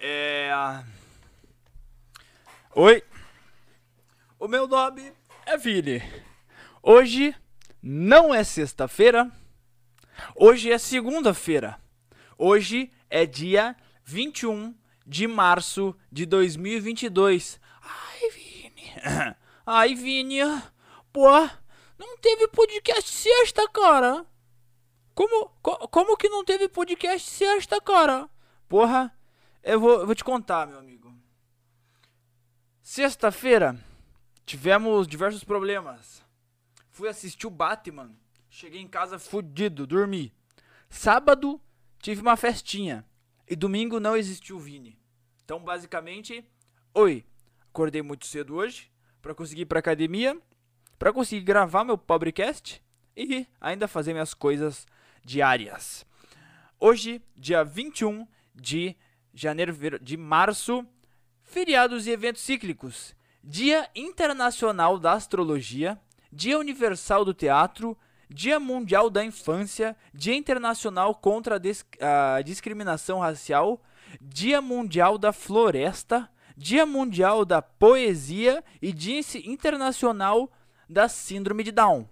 É... Oi, o meu nome é Vini. Hoje não é sexta-feira, hoje é segunda-feira. Hoje é dia 21 de março de 2022. Ai, Vini. Ai, Vini. Pô, não teve podcast sexta, cara. Como, co- como que não teve podcast sexta, cara? Porra, eu vou, eu vou te contar, meu amigo. Sexta-feira, tivemos diversos problemas. Fui assistir o Batman. Cheguei em casa fudido, dormi. Sábado, tive uma festinha. E domingo não existiu o Vini. Então, basicamente, oi. Acordei muito cedo hoje para conseguir ir pra academia, para conseguir gravar meu pobrecast e ainda fazer minhas coisas diárias. Hoje, dia 21 de janeiro de março, feriados e eventos cíclicos. Dia Internacional da Astrologia, Dia Universal do Teatro, Dia Mundial da Infância, Dia Internacional contra a, Dis- a Discriminação Racial, Dia Mundial da Floresta, Dia Mundial da Poesia e Dia Internacional da Síndrome de Down.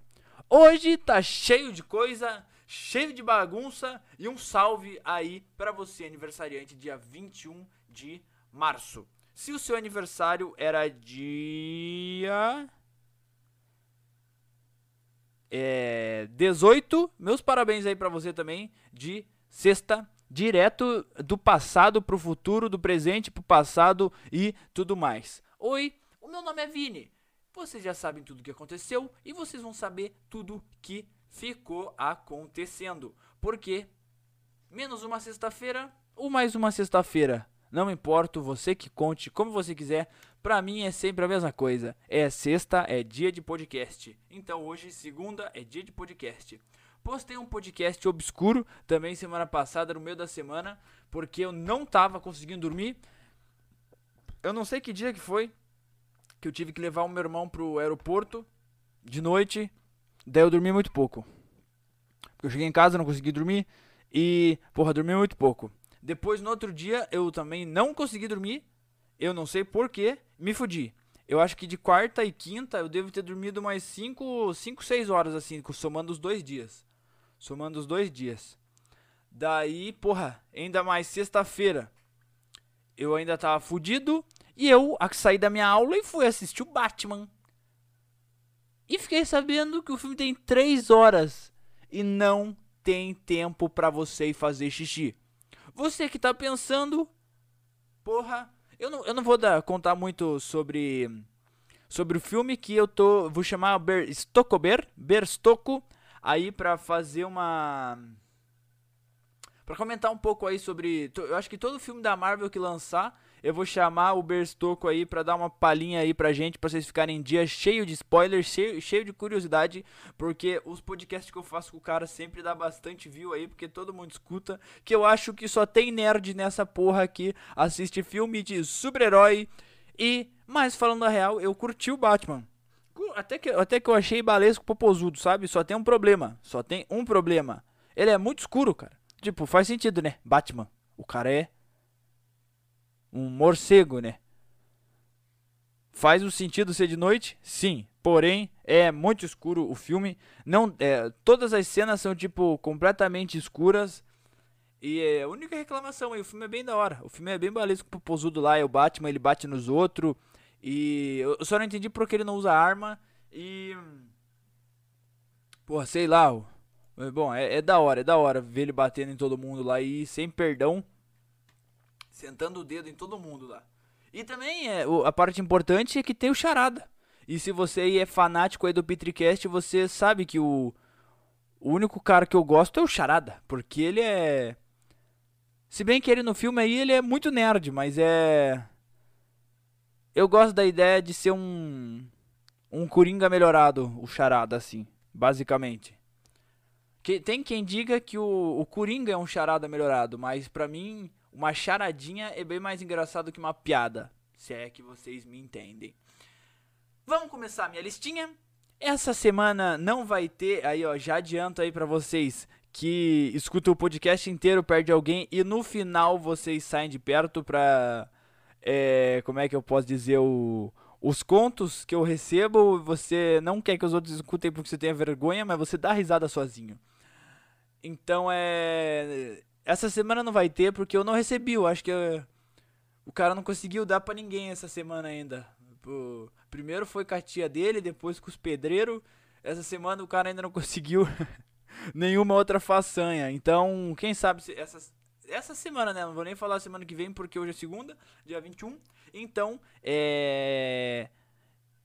Hoje tá cheio de coisa, cheio de bagunça e um salve aí pra você aniversariante dia 21 de março. Se o seu aniversário era dia é, 18, meus parabéns aí pra você também de sexta, direto do passado pro futuro, do presente pro passado e tudo mais. Oi, o meu nome é Vini. Vocês já sabem tudo o que aconteceu e vocês vão saber tudo que ficou acontecendo. Porque menos uma sexta-feira ou mais uma sexta-feira, não importa, você que conte como você quiser. Pra mim é sempre a mesma coisa. É sexta, é dia de podcast. Então hoje, segunda, é dia de podcast. Postei um podcast obscuro também semana passada, no meio da semana, porque eu não tava conseguindo dormir. Eu não sei que dia que foi, que eu tive que levar o meu irmão pro aeroporto de noite. Daí eu dormi muito pouco. Porque eu cheguei em casa, não consegui dormir. E, porra, dormi muito pouco. Depois, no outro dia, eu também não consegui dormir. Eu não sei porquê, me fudi. Eu acho que de quarta e quinta eu devo ter dormido mais 5, 5, 6 horas, assim, somando os dois dias. Somando os dois dias. Daí, porra, ainda mais sexta-feira. Eu ainda tava fudido. E eu saí da minha aula e fui assistir o Batman. E fiquei sabendo que o filme tem 3 horas. E não tem tempo pra você ir fazer xixi. Você que tá pensando, porra, eu não, eu não vou dar, contar muito sobre sobre o filme que eu tô, vou chamar Ber Stokober, Berstocco aí pra fazer uma Pra comentar um pouco aí sobre, eu acho que todo filme da Marvel que lançar, eu vou chamar o Berstocco aí pra dar uma palhinha aí pra gente, pra vocês ficarem em dia cheio de spoilers, cheio, cheio de curiosidade, porque os podcasts que eu faço com o cara sempre dá bastante view aí, porque todo mundo escuta, que eu acho que só tem nerd nessa porra aqui, assiste filme de super-herói e, mas falando a real, eu curti o Batman. Até que, até que eu achei balesco popozudo, sabe? Só tem um problema, só tem um problema. Ele é muito escuro, cara. Tipo, faz sentido, né? Batman. O cara é um morcego, né? Faz o sentido ser de noite? Sim. Porém, é muito escuro o filme. Não, é, todas as cenas são tipo completamente escuras. E é a única reclamação aí, o filme é bem da hora. O filme é bem balesco pro posudo lá, é o Batman, ele bate nos outros. E eu só não entendi porque ele não usa arma. E. Porra, sei lá. Bom, é, é da hora, é da hora ver ele batendo em todo mundo lá e sem perdão. Sentando o dedo em todo mundo lá. E também é, a parte importante é que tem o charada. E se você é fanático aí do Petricast, você sabe que o, o único cara que eu gosto é o charada. Porque ele é. Se bem que ele no filme aí ele é muito nerd, mas é. Eu gosto da ideia de ser um. Um Coringa melhorado, o charada, assim. Basicamente. Que, tem quem diga que o, o Coringa é um charada melhorado, mas pra mim, uma charadinha é bem mais engraçado que uma piada. Se é que vocês me entendem. Vamos começar a minha listinha. Essa semana não vai ter, aí ó, já adianto aí para vocês que escutam o podcast inteiro, perde alguém e no final vocês saem de perto pra, é, como é que eu posso dizer, o, os contos que eu recebo, você não quer que os outros escutem porque você tenha vergonha, mas você dá risada sozinho. Então é, essa semana não vai ter porque eu não recebi, eu acho que eu, o cara não conseguiu dar para ninguém essa semana ainda. Pô, primeiro foi com a tia dele, depois com os pedreiros. Essa semana o cara ainda não conseguiu nenhuma outra façanha. Então, quem sabe se essa, essa semana, né? Não vou nem falar semana que vem porque hoje é segunda, dia 21. Então, é.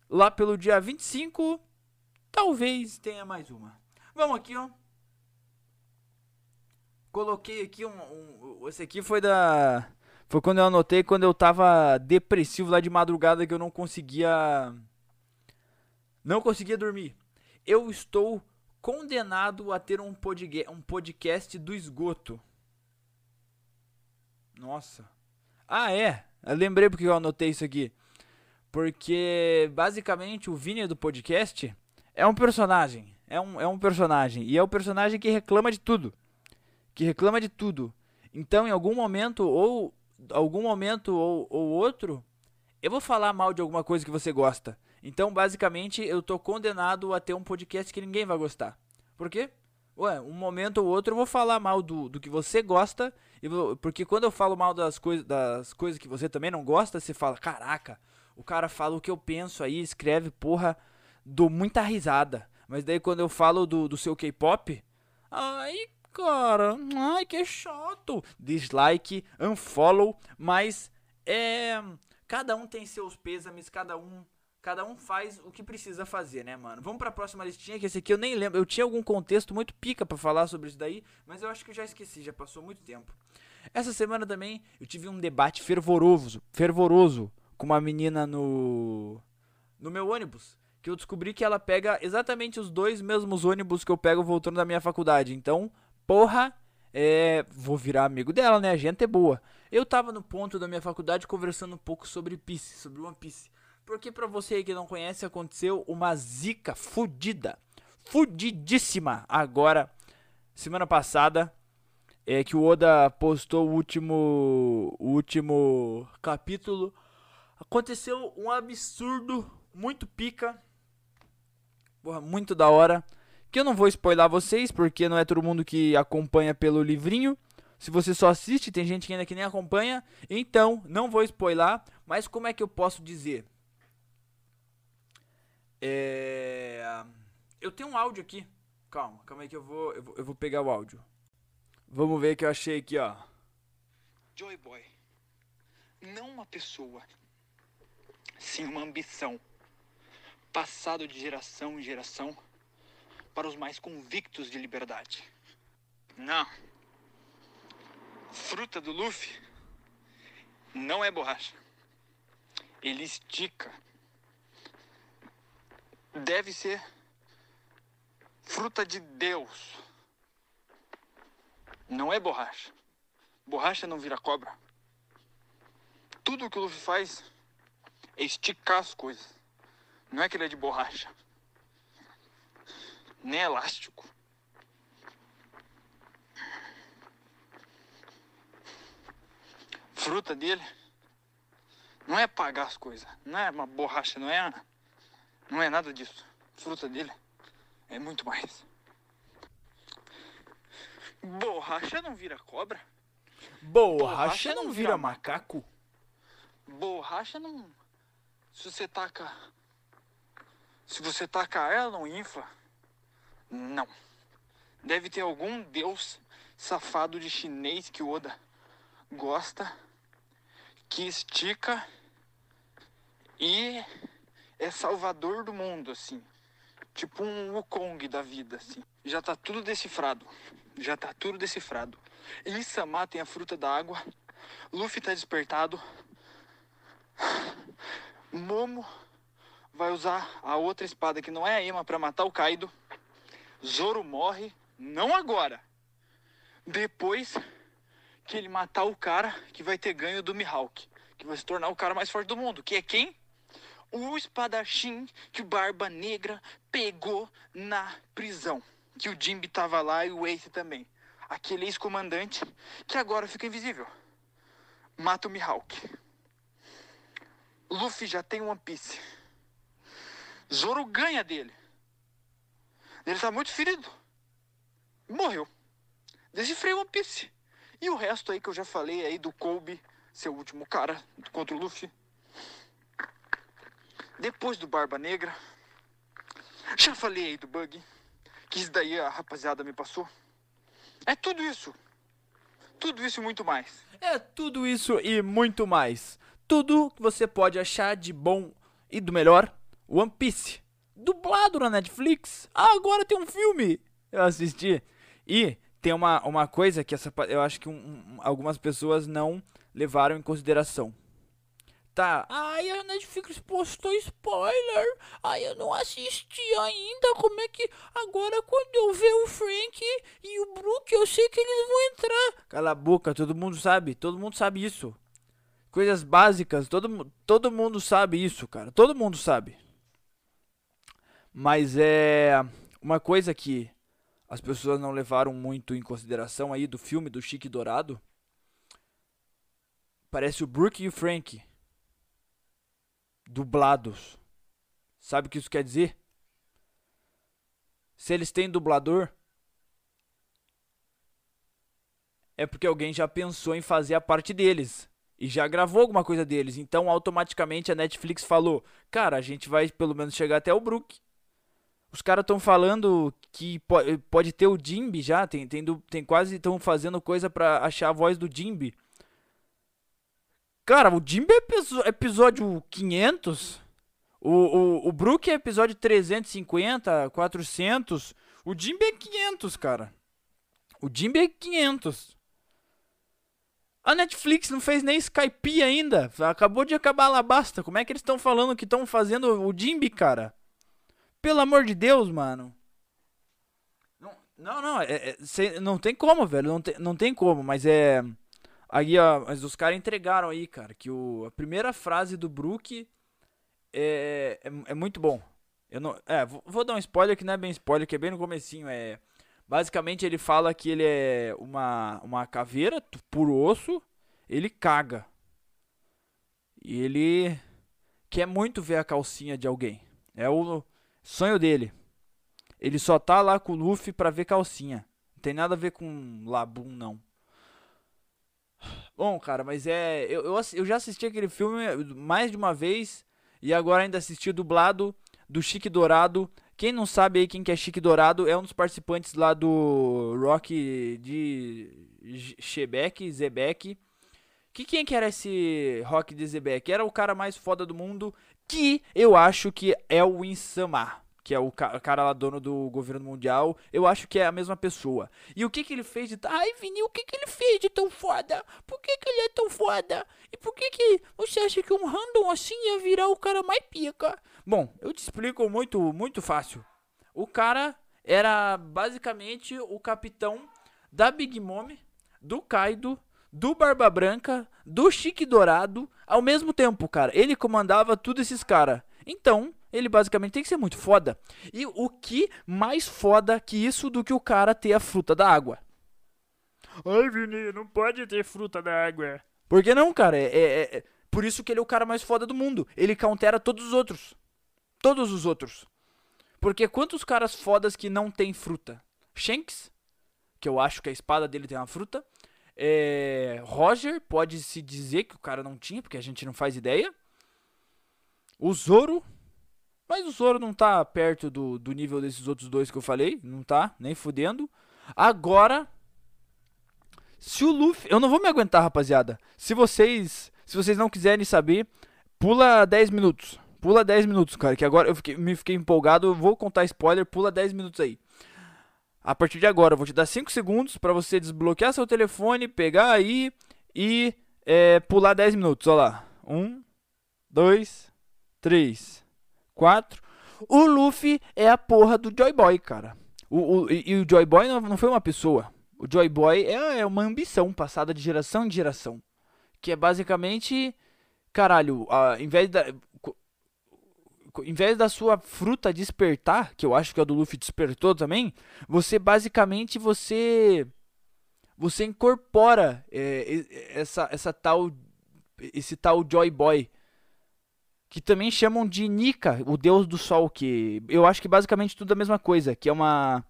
Lá pelo dia 25, talvez tenha mais uma. Vamos aqui, ó. Coloquei aqui um, um. Esse aqui foi da foi quando eu anotei quando eu tava depressivo lá de madrugada que eu não conseguia. Não conseguia dormir. Eu estou condenado a ter um, podge- um podcast do esgoto. Nossa. Ah, é. Eu lembrei porque eu anotei isso aqui. Porque basicamente o Vini do podcast é um personagem. É um, é um personagem. E é o personagem que reclama de tudo. Que reclama de tudo. Então, em algum momento, ou algum momento ou, ou outro, eu vou falar mal de alguma coisa que você gosta. Então, basicamente, eu tô condenado a ter um podcast que ninguém vai gostar. Por quê? Ué, um momento ou outro eu vou falar mal do, do que você gosta. Vou, porque quando eu falo mal das, coisa, das coisas que você também não gosta, você fala, caraca, o cara fala o que eu penso aí, escreve, porra, dou muita risada. Mas daí quando eu falo do, do seu K-pop, ai, cara, ai que chato. Dislike, unfollow, mas é. Cada um tem seus pêsames, cada um. Cada um faz o que precisa fazer, né, mano? Vamos pra próxima listinha, que esse aqui eu nem lembro. Eu tinha algum contexto muito pica para falar sobre isso daí, mas eu acho que eu já esqueci, já passou muito tempo. Essa semana também eu tive um debate fervoroso, fervoroso com uma menina no no meu ônibus, que eu descobri que ela pega exatamente os dois mesmos ônibus que eu pego voltando da minha faculdade. Então, porra, é, vou virar amigo dela, né? A gente é boa. Eu tava no ponto da minha faculdade conversando um pouco sobre Piece, sobre One Piece. Porque pra você que não conhece, aconteceu uma zica fudida, fudidíssima agora, semana passada, é que o Oda postou o último, o último capítulo. Aconteceu um absurdo, muito pica, porra, muito da hora que eu não vou spoiler vocês, porque não é todo mundo que acompanha pelo livrinho. Se você só assiste, tem gente que ainda que nem acompanha, então não vou spoiler, mas como é que eu posso dizer? É... Eu tenho um áudio aqui. Calma, calma aí que eu vou, eu vou, eu vou pegar o áudio. Vamos ver que eu achei aqui, ó. Joy Boy, não uma pessoa, sim uma ambição, passado de geração em geração para os mais convictos de liberdade. Não. Fruta do Luffy não é borracha. Ele estica. Deve ser fruta de Deus. Não é borracha. Borracha não vira cobra. Tudo que o Luffy faz é esticar as coisas. Não é que ele é de borracha nem elástico. Fruta dele não é pagar as coisas, não é uma borracha, não é, não é nada disso. Fruta dele é muito mais. Borracha não vira cobra. Borracha, Borracha não, não vira, vira macaco. Borracha não. Se você taca. Se você taca ela, não infla. Não. Deve ter algum deus safado de chinês que o Oda gosta, que estica e é salvador do mundo, assim. Tipo um Wukong da vida, assim. Já tá tudo decifrado. Já tá tudo decifrado. Insama tem a fruta da água. Luffy tá despertado. Momo vai usar a outra espada que não é a Ema para matar o Kaido. Zoro morre, não agora. Depois que ele matar o cara que vai ter ganho do Mihawk, que vai se tornar o cara mais forte do mundo, que é quem? o espadachim que o Barba Negra pegou na prisão. Que o Jimby tava lá e o Ace também. Aquele ex-comandante que agora fica invisível. Mata o Mihawk. Luffy já tem One Piece. Zoro ganha dele. Ele tá muito ferido. Morreu. Decifrei One Piece. E o resto aí que eu já falei aí do Kobe, seu último cara contra o Luffy. Depois do Barba Negra. Já falei aí do Bug. Que isso daí a rapaziada me passou. É tudo isso. Tudo isso e muito mais. É tudo isso e muito mais. Tudo que você pode achar de bom e do melhor One Piece. Dublado na Netflix. Ah, agora tem um filme. Eu assisti. E tem uma, uma coisa que essa, eu acho que um, um, algumas pessoas não levaram em consideração. Tá. Ai, a Netflix postou spoiler. Ai, eu não assisti ainda. Como é que. Agora, quando eu ver o Frank e o Brook, eu sei que eles vão entrar. Cala a boca, todo mundo sabe. Todo mundo sabe isso. Coisas básicas. Todo, todo mundo sabe isso, cara. Todo mundo sabe. Mas é. Uma coisa que as pessoas não levaram muito em consideração aí do filme do Chique Dourado. Parece o Brook e o Frank dublados. Sabe o que isso quer dizer? Se eles têm dublador, é porque alguém já pensou em fazer a parte deles e já gravou alguma coisa deles. Então, automaticamente a Netflix falou: "Cara, a gente vai pelo menos chegar até o Brook". Os caras estão falando que pode, pode ter o Jimby já, tem, tem, tem quase estão fazendo coisa para achar a voz do Jimby. Cara, o Jimby é episódio 500. O, o, o Brook é episódio 350, 400. O Jimby é 500, cara. O Jimby é 500. A Netflix não fez nem Skype ainda. Acabou de acabar a Alabasta. Como é que eles estão falando que estão fazendo o Jimby, cara? Pelo amor de Deus, mano. Não, não, não, é, é, não tem como, velho. Não tem, não tem como, mas é. Aí, ó, mas os caras entregaram aí, cara, que o, a primeira frase do Brook é, é, é, muito bom. Eu não, é, vou, vou, dar um spoiler que não é bem spoiler, que é bem no comecinho, é... Basicamente ele fala que ele é uma, uma caveira, puro osso, ele caga. E ele quer muito ver a calcinha de alguém. É o sonho dele. Ele só tá lá com o Luffy pra ver calcinha. Não tem nada a ver com Labum, não. Bom, cara, mas é. Eu, eu, eu, já assisti aquele filme mais de uma vez e agora ainda assisti dublado do Chique Dourado. Quem não sabe aí quem que é Chique Dourado é um dos participantes lá do Rock de Shebeck, Zebek. Que quem que era esse Rock Zebek? Era o cara mais foda do mundo que eu acho que é o Insama que é o cara lá dono do governo mundial, eu acho que é a mesma pessoa. E o que que ele fez de... Ai, Vini, o que que ele fez de tão foda? Por que que ele é tão foda? E por que que você acha que um random assim ia virar o cara mais pica? Bom, eu te explico muito, muito fácil. O cara era basicamente o capitão da Big Mom, do Kaido, do Barba Branca, do Chique Dourado, ao mesmo tempo, cara. Ele comandava tudo esses caras. Então, ele basicamente tem que ser muito foda. E o que mais foda que isso do que o cara ter a fruta da água? Ai, Vini, não pode ter fruta da água. Por que não, cara? É, é, é, por isso que ele é o cara mais foda do mundo. Ele countera todos os outros. Todos os outros. Porque quantos caras fodas que não tem fruta? Shanks, que eu acho que a espada dele tem uma fruta. É, Roger, pode se dizer que o cara não tinha, porque a gente não faz ideia. O Zoro, mas o Zoro não tá perto do, do nível desses outros dois que eu falei. Não tá, nem fudendo. Agora, se o Luffy. Eu não vou me aguentar, rapaziada. Se vocês. Se vocês não quiserem saber, pula 10 minutos. Pula 10 minutos, cara. Que agora eu fiquei, me fiquei empolgado. Eu vou contar spoiler. Pula 10 minutos aí. A partir de agora, eu vou te dar 5 segundos para você desbloquear seu telefone, pegar aí e é, pular 10 minutos. Olha lá. 1, 2, 3, 4. O Luffy é a porra do Joy Boy, cara. O, o, e, o Joy Boy não, não foi uma pessoa. O Joy Boy é, é uma ambição passada de geração em geração. Que é basicamente. Caralho, a, em vez da. Em vez da sua fruta despertar, que eu acho que a do Luffy despertou também, você basicamente você você incorpora é, essa essa tal esse tal Joy Boy que também chamam de Nika, o deus do sol, que eu acho que basicamente tudo é a mesma coisa, que é uma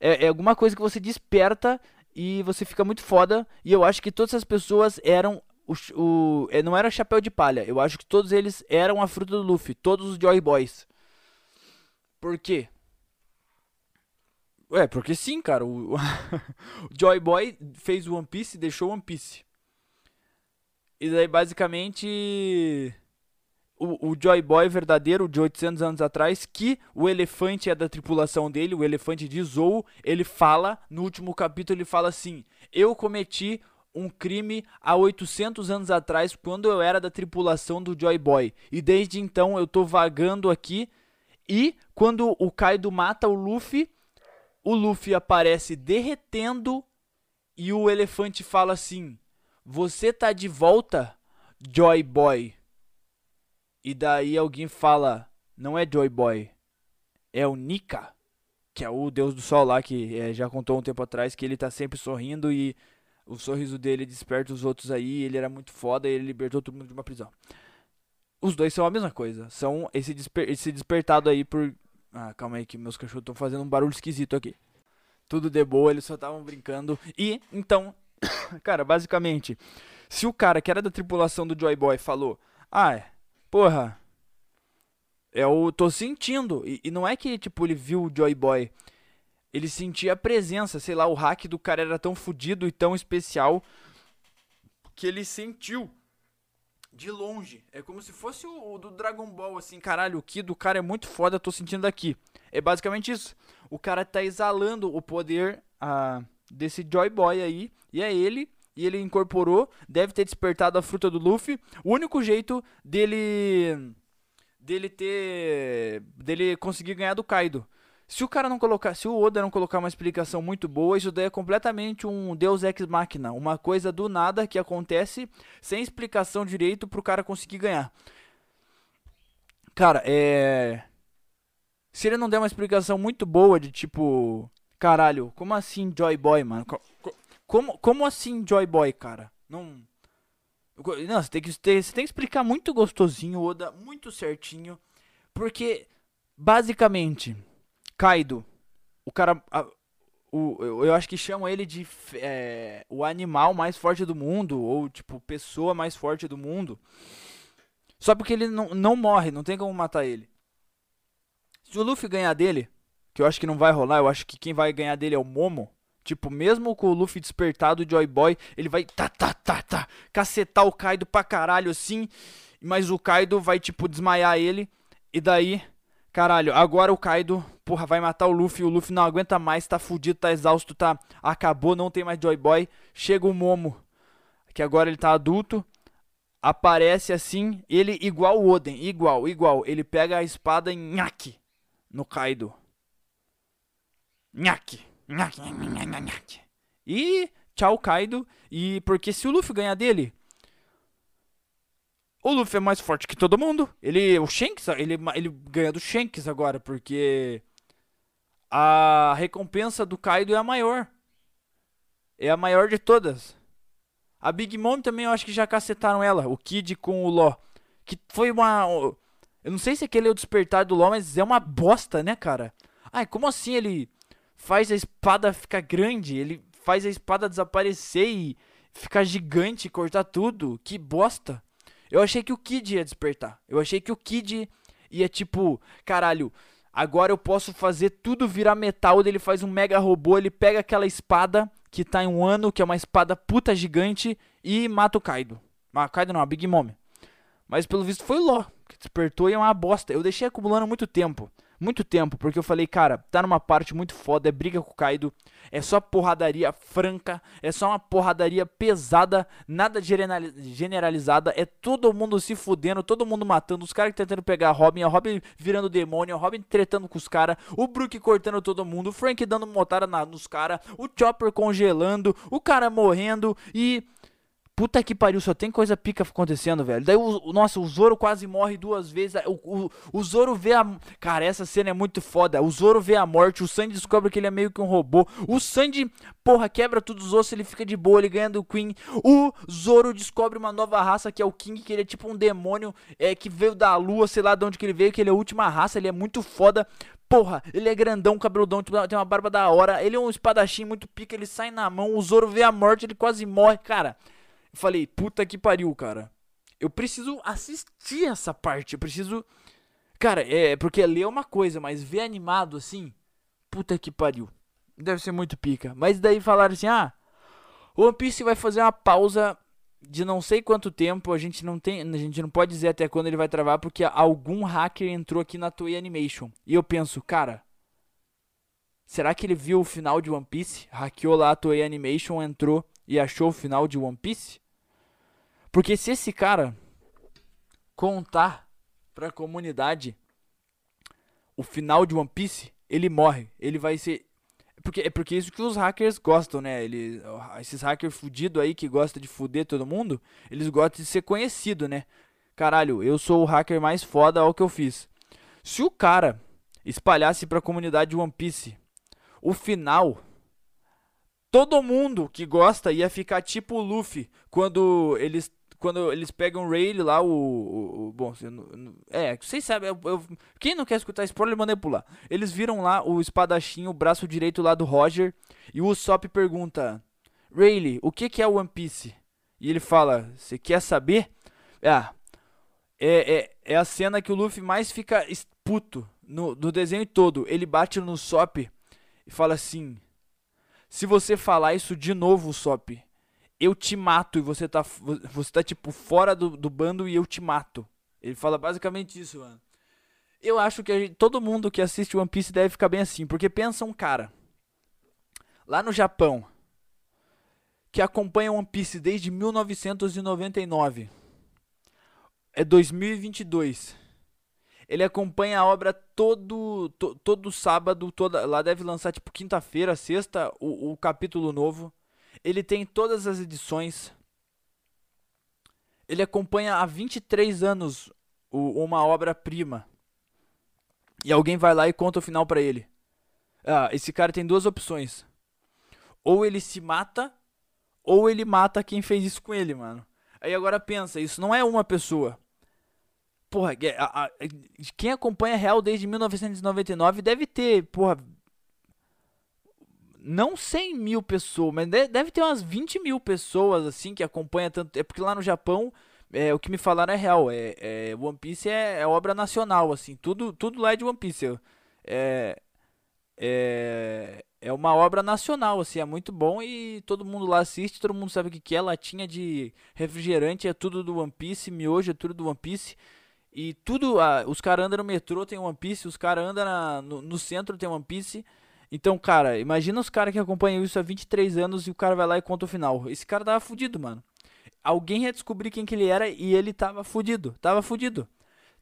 é, é alguma coisa que você desperta e você fica muito foda. E eu acho que todas as pessoas eram o, o é, não era chapéu de palha. Eu acho que todos eles eram a fruta do Luffy, todos os Joy Boys. Por quê? Ué, porque sim, cara. O, o Joy Boy fez o One Piece e deixou o One Piece. E daí basicamente o, o Joy Boy verdadeiro de 800 anos atrás, que o elefante é da tripulação dele, o elefante de Zou, ele fala, no último capítulo ele fala assim: "Eu cometi um crime há 800 anos atrás, quando eu era da tripulação do Joy Boy, e desde então eu tô vagando aqui e quando o Kaido mata o Luffy, o Luffy aparece derretendo e o elefante fala assim: "Você tá de volta, Joy Boy?" E daí alguém fala, não é Joy Boy, é o Nika, que é o deus do sol lá que é, já contou um tempo atrás que ele tá sempre sorrindo e o sorriso dele desperta os outros aí, ele era muito foda e ele libertou todo mundo de uma prisão. Os dois são a mesma coisa, são esse, desper esse despertado aí por... Ah, calma aí que meus cachorros estão fazendo um barulho esquisito aqui. Tudo de boa, eles só estavam brincando. E, então, cara, basicamente, se o cara que era da tripulação do Joy Boy falou, ah, é, porra, eu tô sentindo. E, e, não é que, tipo, ele viu o Joy Boy. Ele sentia a presença, sei lá, o hack do cara era tão fodido e tão especial que ele sentiu de longe. É como se fosse o, o, do Dragon Ball, assim, caralho, o Ki do cara é muito foda, tô sentindo aqui. É basicamente isso. O cara tá exalando o poder ah, desse Joy Boy aí, e é ele e ele incorporou, deve ter despertado a fruta do Luffy. O único jeito dele dele ter dele conseguir ganhar do Kaido. Se o cara não colocar, se o Oda não colocar uma explicação muito boa, isso daí é completamente um Deus ex machina, uma coisa do nada que acontece sem explicação direito pro cara conseguir ganhar. Cara, é se ele não der uma explicação muito boa de tipo, caralho, como assim Joy Boy, mano? Como, como assim Joy Boy, cara? Não. Não, você tem, que, você tem que explicar muito gostosinho, Oda, muito certinho. Porque, basicamente, Kaido, o cara. A, o, eu, eu acho que chamam ele de é, o animal mais forte do mundo, ou tipo, pessoa mais forte do mundo. Só porque ele não, não morre, não tem como matar ele. Se o Luffy ganhar dele, que eu acho que não vai rolar, eu acho que quem vai ganhar dele é o Momo. Tipo, mesmo com o Luffy despertado, o Joy Boy, ele vai tá, tá, tá, tá, cacetar o Kaido pra caralho assim. Mas o Kaido vai, tipo, desmaiar ele. E daí, caralho, agora o Kaido, porra, vai matar o Luffy. O Luffy não aguenta mais, tá fudido, tá exausto, tá. Acabou, não tem mais Joy Boy. Chega o Momo, que agora ele tá adulto. Aparece assim, ele igual o Oden, igual, igual. Ele pega a espada e nhaque no Kaido. Nhaque. E tchau Kaido. E porque se o Luffy ganhar dele, o Luffy é mais forte que todo mundo. Ele, o Shanks, ele, ele ganha do Shanks agora, porque a recompensa do Kaido é a maior. É a maior de todas. A Big Mom também eu acho que já cacetaram ela, o Kid com o Law. Que foi uma. Eu não sei se aquele é o despertar do Law, mas é uma bosta, né, cara? Ai, como assim ele faz a espada ficar grande, ele faz a espada desaparecer e ficar gigante, cortar tudo. Que bosta. Eu achei que o Kid ia despertar. Eu achei que o Kid ia tipo, caralho, agora eu posso fazer tudo virar metal. Ele faz um mega robô, ele pega aquela espada que tá em um ano, que é uma espada puta gigante, e mata o Kaido. Ah, Kaido não, a Big Mom. Mas pelo visto foi o Ló que despertou e é uma bosta. Eu deixei acumulando muito tempo muito tempo, porque eu falei, cara, tá numa parte muito foda, é briga com o Kaido, é só porradaria franca, é só uma porradaria pesada, nada generalizada, é todo mundo se fudendo, todo mundo matando, os caras tentando pegar a Robin, a Robin virando demônio, a Robin tretando com os caras, o Brook cortando todo mundo, o Frank dando motada nos caras, o Chopper congelando, o cara morrendo e Puta que pariu, só tem coisa pica acontecendo, velho. Daí, o, nossa, o Zoro quase morre duas vezes. O, o, o Zoro vê a. Cara, essa cena é muito foda. O Zoro vê a morte. O Sandy descobre que ele é meio que um robô. O Sandy, porra, quebra todos os ossos. Ele fica de boa, ele ganha do Queen. O Zoro descobre uma nova raça que é o King, que ele é tipo um demônio é, que veio da lua, sei lá de onde que ele veio, que ele é a última raça. Ele é muito foda. Porra, ele é grandão, cabeludão, tipo, tem uma barba da hora. Ele é um espadachim muito pica, ele sai na mão. O Zoro vê a morte, ele quase morre. Cara. Falei, puta que pariu, cara. Eu preciso assistir essa parte. Eu preciso. Cara, é porque ler é uma coisa, mas ver animado assim. Puta que pariu. Deve ser muito pica. Mas daí falaram assim: ah, One Piece vai fazer uma pausa de não sei quanto tempo. A gente não tem. A gente não pode dizer até quando ele vai travar, porque algum hacker entrou aqui na Toei Animation. E eu penso, cara. Será que ele viu o final de One Piece? Hackeou lá a Toei Animation, entrou e achou o final de One Piece? Porque se esse cara contar pra comunidade o final de One Piece, ele morre. Ele vai ser. Porque, é porque é isso que os hackers gostam, né? Ele, esses hackers fudidos aí que gostam de fuder todo mundo, eles gostam de ser conhecido, né? Caralho, eu sou o hacker mais foda ao que eu fiz. Se o cara espalhasse pra comunidade de One Piece o final todo mundo que gosta ia ficar tipo o Luffy quando eles quando eles pegam o Rayleigh lá, o. o, o bom, é, vocês sabem. Eu, eu, quem não quer escutar spoiler, mandei pular. Eles viram lá o espadachim, o braço direito lá do Roger. E o Usopp pergunta: Rayleigh, o que, que é One Piece? E ele fala: Você quer saber? Ah, é, é, é a cena que o Luffy mais fica puto no, no desenho todo. Ele bate no Usopp e fala assim: Se você falar isso de novo, Usopp, eu te mato e você tá, você tá tipo fora do, do bando e eu te mato. Ele fala basicamente isso, mano. Eu acho que gente, todo mundo que assiste One Piece deve ficar bem assim, porque pensa um cara lá no Japão que acompanha One Piece desde 1999. É 2022. Ele acompanha a obra todo to, todo sábado, toda lá deve lançar tipo quinta-feira, sexta, o, o capítulo novo. Ele tem todas as edições. Ele acompanha há 23 anos o, uma obra-prima. E alguém vai lá e conta o final para ele. Ah, esse cara tem duas opções. Ou ele se mata, ou ele mata quem fez isso com ele, mano. Aí agora pensa, isso não é uma pessoa. Porra, a, a, quem acompanha Real desde 1999 deve ter, porra, não 100 mil pessoas, mas deve ter umas 20 mil pessoas assim que acompanham tanto. É porque lá no Japão, é, o que me falaram é real. É, é One Piece é, é, obra nacional, assim. Tudo, tudo lá é de One Piece. É, é, é uma obra nacional, assim. É muito bom e todo mundo lá assiste. Todo mundo sabe o que, que é. Latinha de refrigerante é tudo do One Piece. Miojo é tudo do One Piece. E tudo. Ah, os caras andam no metrô, tem One Piece. Os caras andam no, no centro, tem One Piece. Então, cara, imagina os caras que acompanham isso há 23 anos e o cara vai lá e conta o final. Esse cara tava fudido, mano. Alguém ia descobrir quem que ele era e ele tava fudido. Tava fudido.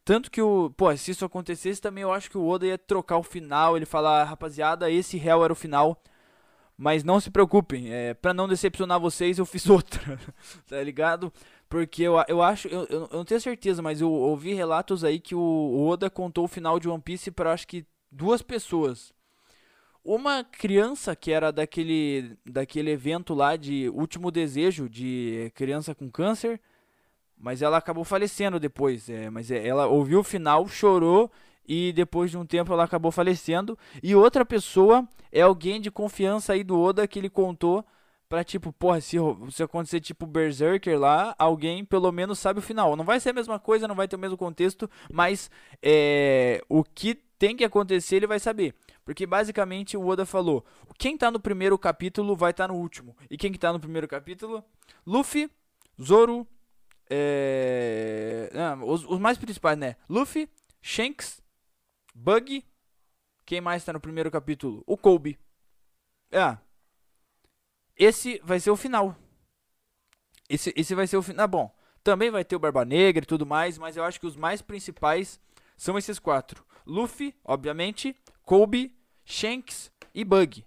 Tanto que o. Pô, se isso acontecesse também, eu acho que o Oda ia trocar o final. Ele falar, rapaziada, esse réu era o final. Mas não se preocupem, é, pra não decepcionar vocês, eu fiz outra. tá ligado? Porque eu, eu acho, eu, eu não tenho certeza, mas eu ouvi relatos aí que o Oda contou o final de One Piece pra acho que duas pessoas. Uma criança que era daquele, daquele evento lá de Último Desejo, de criança com câncer, mas ela acabou falecendo depois. É, mas é, ela ouviu o final, chorou e depois de um tempo ela acabou falecendo. E outra pessoa é alguém de confiança aí do Oda que ele contou pra tipo, porra, se, se acontecer tipo Berserker lá, alguém pelo menos sabe o final. Não vai ser a mesma coisa, não vai ter o mesmo contexto, mas é, o que tem que acontecer ele vai saber. Porque basicamente o Oda falou: quem tá no primeiro capítulo vai estar tá no último. E quem que tá no primeiro capítulo? Luffy, Zoro, é... Não, os, os, mais principais, né? Luffy, Shanks, Bug. Quem mais tá no primeiro capítulo? O Kobe. É. Esse vai ser o final. Esse, esse vai ser o final. Ah, bom, também vai ter o Barba Negra e tudo mais, mas eu acho que os mais principais são esses quatro: Luffy, obviamente, Kobe, Shanks e Bug.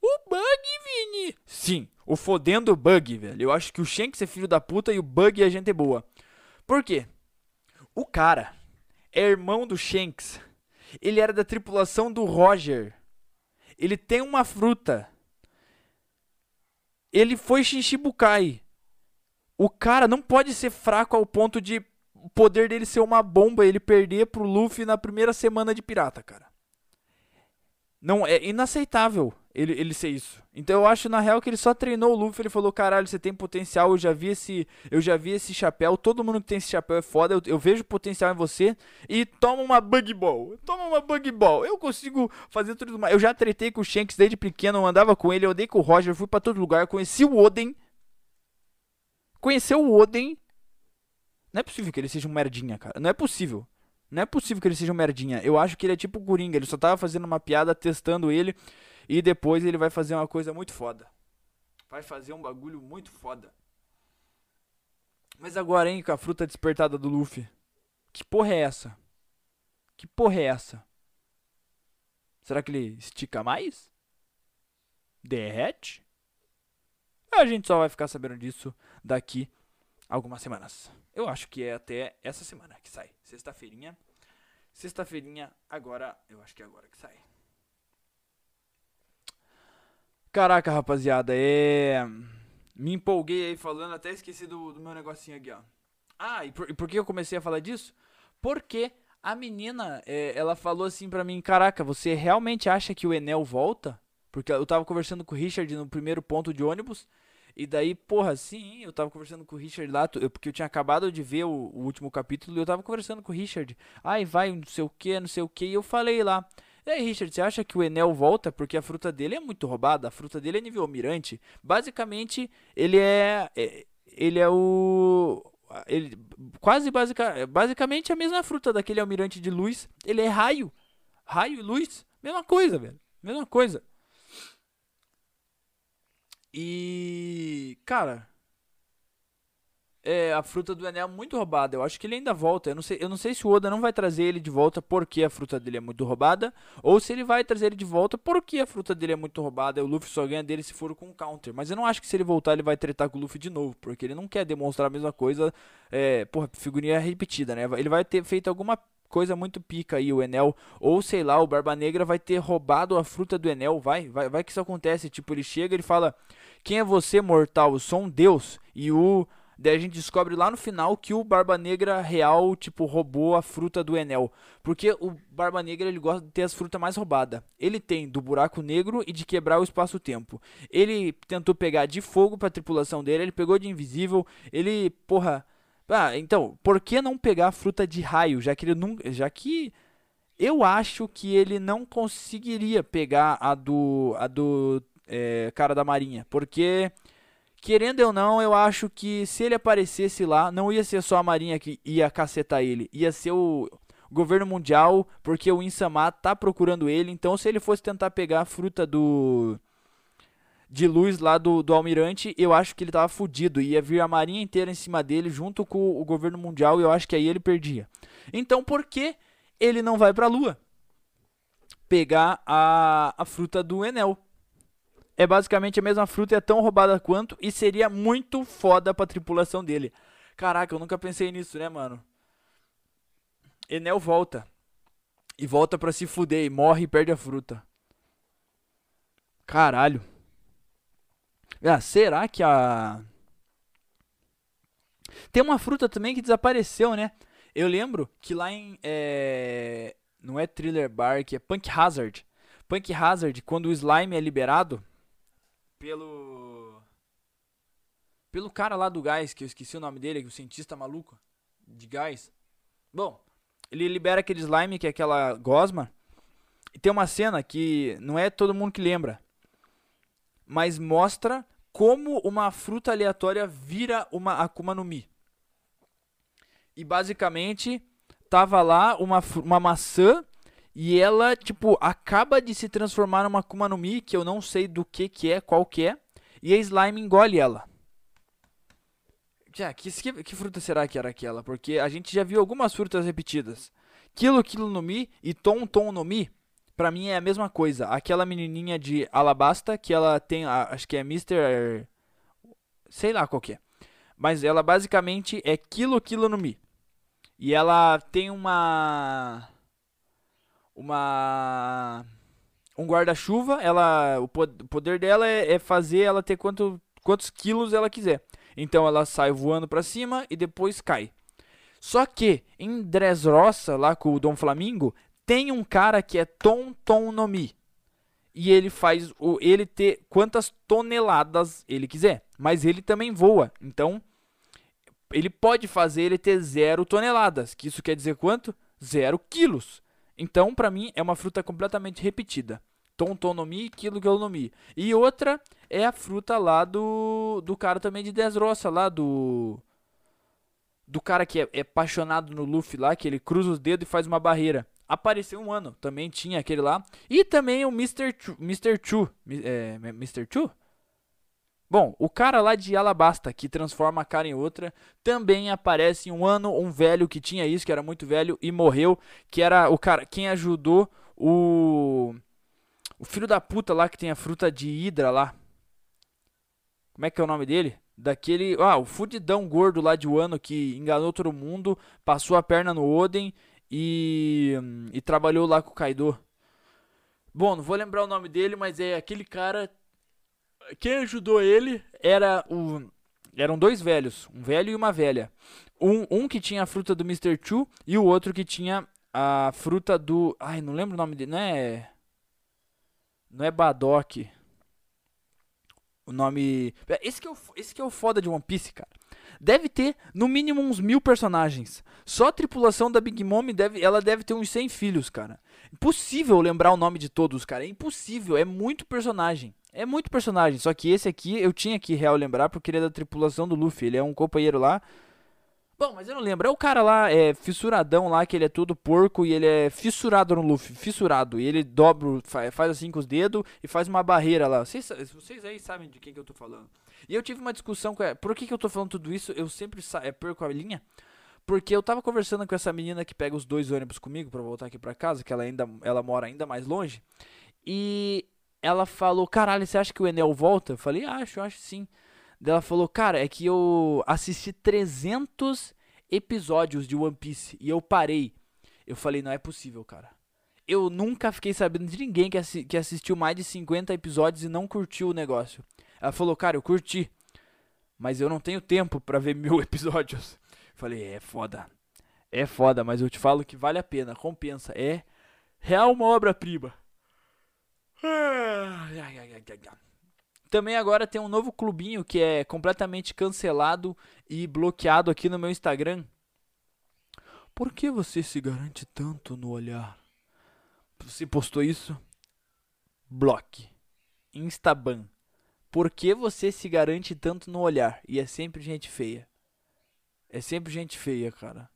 O Bug, Vini? Sim, O fodendo Bug, velho. Eu acho que o Shanks é filho da puta e o Bug é gente boa. Por quê? O cara é irmão do Shanks. Ele era da tripulação do Roger. Ele tem uma fruta. Ele foi Shinshibukai. O cara não pode ser fraco ao ponto de o poder dele ser uma bomba e ele perder pro Luffy na primeira semana de pirata, cara. Não, é inaceitável ele, ele ser isso. Então eu acho na real que ele só treinou o Luffy, ele falou: "Caralho, você tem potencial, eu já vi esse, eu já vi esse chapéu, todo mundo que tem esse chapéu é foda, eu, eu vejo potencial em você e toma uma bug ball. Toma uma bug ball. Eu consigo fazer tudo mais. Eu já tretei com o Shanks desde pequeno, eu andava com ele, eu andei com o Roger, fui para todo lugar, conheci o Oden. Conheceu o Oden. Não é possível que ele seja um merdinha, cara. Não é possível. Não é possível que ele seja um merdinha. Eu acho que ele é tipo o Coringa. Ele só tava fazendo uma piada, testando ele. E depois ele vai fazer uma coisa muito foda. Vai fazer um bagulho muito foda. Mas agora, hein, com a fruta despertada do Luffy. Que porra é essa? Que porra é essa? Será que ele estica mais? Derrete? A gente só vai ficar sabendo disso daqui algumas semanas. Eu acho que é até essa semana que sai. Sexta-feirinha. Sexta-feirinha, agora. Eu acho que é agora que sai. Caraca, rapaziada, é. Me empolguei aí falando, até esqueci do, do meu negocinho aqui, ó. Ah, e por, e por, que eu comecei a falar disso? Porque a menina, é, ela falou assim pra mim: Caraca, você realmente acha que o Enel volta? Porque eu tava conversando com o Richard no primeiro ponto de ônibus. E daí, porra, sim, eu tava conversando com o Richard lá, porque eu tinha acabado de ver o, o último capítulo e eu tava conversando com o Richard. Ai, vai, não sei o que, não sei o que, e eu falei lá. E aí, Richard, você acha que o Enel volta porque a fruta dele é muito roubada? A fruta dele é nível almirante. Basicamente, ele é, é ele é o ele quase basica, basicamente a mesma fruta daquele almirante de luz. Ele é raio. Raio e luz, mesma coisa, velho. Mesma coisa. E cara, é, a fruta do Enel é muito roubada. Eu acho que ele ainda volta. Eu não, sei, eu não sei se o Oda não vai trazer ele de volta porque a fruta dele é muito roubada. Ou se ele vai trazer ele de volta porque a fruta dele é muito roubada. E o Luffy só ganha dele se for com counter. Mas eu não acho que se ele voltar ele vai tretar com o Luffy de novo. Porque ele não quer demonstrar a mesma coisa. É, porra, figurinha repetida, né? Ele vai ter feito alguma coisa muito pica aí, o Enel. Ou sei lá, o Barba Negra vai ter roubado a fruta do Enel. Vai, vai, vai que isso acontece. Tipo, ele chega e fala: Quem é você, mortal? Eu sou um deus. E o Daí a gente descobre lá no final que o Barba Negra real, tipo, roubou a fruta do Enel. Porque o Barba Negra, ele gosta de ter as frutas mais roubadas. Ele tem do buraco negro e de quebrar o espaço-tempo. Ele tentou pegar de fogo pra tripulação dele, ele pegou de invisível, ele, porra... Ah, então, por que não pegar a fruta de raio, já que ele nunca... Já que... Eu acho que ele não conseguiria pegar a do... A do... É, cara da marinha. Porque querendo ou não, eu acho que se ele aparecesse lá, não ia ser só a Marinha que ia cacetar ele, ia ser o governo mundial, porque o Insama tá procurando ele. Então, se ele fosse tentar pegar a fruta do de luz lá do, do almirante, eu acho que ele tava fudido. Ia vir a marinha inteira em cima dele junto com o governo mundial e eu acho que aí ele perdia. Então, por que ele não vai pra lua? Pegar a, a fruta do Enel é basicamente a mesma fruta e é tão roubada quanto e seria muito foda pra tripulação dele. Caraca, eu nunca pensei nisso, né, mano? Enel volta. E volta pra se fuder e morre e perde a fruta. Caralho. Ah, será que a. Tem uma fruta também que desapareceu, né? Eu lembro que lá em. É... Não é Thriller Bark, é Punk Hazard. Punk Hazard, quando o slime é liberado, pelo. Pelo cara lá do gás, que eu esqueci o nome dele, que o cientista maluco de gás. Bom, ele libera aquele slime, que é aquela gosma. E tem uma cena que não é todo mundo que lembra. Mas mostra como uma fruta aleatória vira uma Akuma no Mi. E basicamente tava lá uma, uma maçã e ela, tipo, acaba de se transformar numa Akuma no Mi, que eu não sei do que que é, qual que é. E a Slime engole ela. Já, que, que, que, fruta será que era aquela? Porque a gente já viu algumas frutas repetidas. Kilo Kilo no Mi e Tom Tom no Mi, pra mim é a mesma coisa. Aquela menininha de Alabasta, que ela tem, acho que é Mr... sei lá qual que é. Mas ela basicamente é quilo quilo no Mi. E ela tem uma uma um guarda-chuva, ela o poder dela é, é, fazer ela ter quanto, quantos quilos ela quiser. Então ela sai voando para cima e depois cai. Só que em Dressrosa, lá com o Dom Flamingo, tem um cara que é Tom Tom no Mi. E ele faz o ele ter quantas toneladas ele quiser, mas ele também voa. Então, ele pode fazer ele ter zero toneladas, que isso quer dizer quanto? Zero quilos. Então, para mim, é uma fruta completamente repetida. Tontonomi e quilonomi. E outra é a fruta lá do, do cara também de Desroça, lá do... Do cara que é, é apaixonado no Luffy lá, que ele cruza os dedos e faz uma barreira. Apareceu um ano, também tinha aquele lá. E também o Mr. Chu, Mr. Chu, é, Mr. Chu? Bom, o cara lá de Alabasta, que transforma a cara em outra, também aparece em um ano um velho que tinha isso, que era muito velho e morreu, que era o cara, quem ajudou o o filho da puta lá que tem a fruta de hidra lá. Como é que é o nome dele? Daquele, ah, o fudidão gordo lá de Wano que enganou todo mundo, passou a perna no Oden e e trabalhou lá com o Kaido. Bom, não vou lembrar o nome dele, mas é aquele cara quem ajudou ele era o. Eram dois velhos, um velho e uma velha. Um, um que tinha a fruta do Mr. Chu e o outro que tinha a fruta do. Ai, não lembro o nome dele. Não é. Não é Badok. O nome. Esse que, é o, esse que é o foda de One Piece, cara. Deve ter no mínimo uns mil personagens. Só a tripulação da Big Mom deve, ela deve ter uns 100 filhos, cara. Impossível lembrar o nome de todos, cara. É impossível, é muito personagem. É muito personagem, só que esse aqui eu tinha que real lembrar porque ele é da tripulação do Luffy. Ele é um companheiro lá. Bom, mas eu não lembro. É o cara lá, é fissuradão lá, que ele é todo porco e ele é fissurado no Luffy. Fissurado. E ele dobra, faz assim com os dedos e faz uma barreira lá. Vocês, vocês aí sabem de quem que eu tô falando. E eu tive uma discussão com ela. Por que, que eu tô falando tudo isso? Eu sempre é, perco a linha. Porque eu tava conversando com essa menina que pega os dois ônibus comigo para voltar aqui para casa, que ela ainda ela mora ainda mais longe. E ela falou: Caralho, você acha que o Enel volta? Eu falei: Acho, acho sim. Ela falou: Cara, é que eu assisti 300 episódios de One Piece e eu parei. Eu falei: Não é possível, cara. Eu nunca fiquei sabendo de ninguém que assistiu mais de 50 episódios e não curtiu o negócio. Ela falou: Cara, eu curti, mas eu não tenho tempo para ver mil episódios. Eu falei: É foda. É foda, mas eu te falo que vale a pena, compensa. É real uma obra-prima. Também agora tem um novo clubinho que é completamente cancelado e bloqueado aqui no meu Instagram. Por que você se garante tanto no olhar? Você postou isso? Bloque. Instaban. Por que você se garante tanto no olhar? E é sempre gente feia. É sempre gente feia, cara.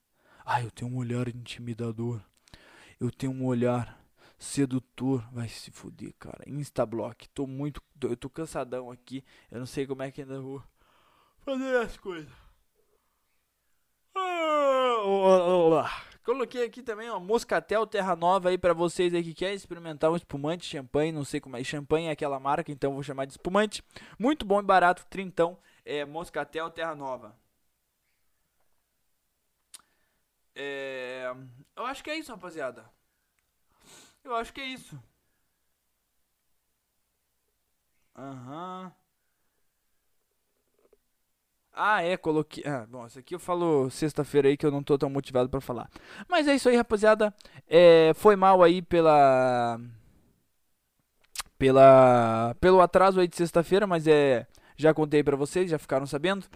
Ah, eu tenho um olhar intimidador. Eu tenho um olhar Sedutor, vai se fuder, cara. Instablock, tô muito. Eu tô cansadão aqui. Eu não sei como é que ainda vou fazer as coisas. Ah, Coloquei aqui também uma Moscatel Terra Nova aí para vocês aí que querem experimentar um espumante champanhe, não sei como é. Champanhe é aquela marca, então vou chamar de espumante. Muito bom e barato, trintão. É Moscatel Terra Nova. É... Eu acho que é isso, rapaziada. Eu acho que é isso. Aham. Uhum. Ah, é, coloquei. Ah, bom, isso aqui eu falo sexta-feira aí que eu não tô tão motivado para falar. Mas é isso aí, rapaziada. É, foi mal aí pela. Pela. Pelo atraso aí de sexta-feira, mas é. Já contei para vocês, já ficaram sabendo.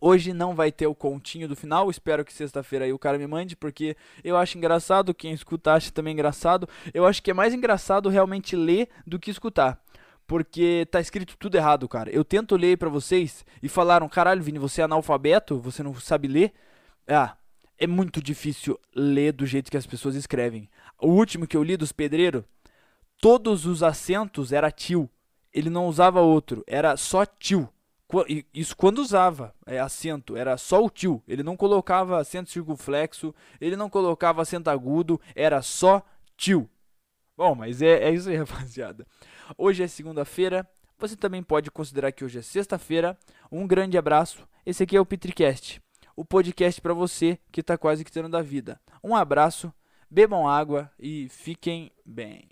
Hoje não vai ter o continho do final. Espero que sexta-feira aí o cara me mande, porque eu acho engraçado. Quem escuta acha também engraçado. Eu acho que é mais engraçado realmente ler do que escutar. Porque tá escrito tudo errado, cara. Eu tento ler para vocês e falaram: caralho, Vini, você é analfabeto? Você não sabe ler? Ah, é muito difícil ler do jeito que as pessoas escrevem. O último que eu li dos pedreiros, todos os acentos era tio. Ele não usava outro, era só tio. Isso quando usava é, acento, era só o tio. Ele não colocava acento circunflexo, ele não colocava acento agudo, era só tio. Bom, mas é, é isso aí, rapaziada. Hoje é segunda-feira. você também pode considerar que hoje é sexta-feira. Um grande abraço. Esse aqui é o Petricast, o podcast para você que está quase que tendo da vida. Um abraço, bebam água e fiquem bem.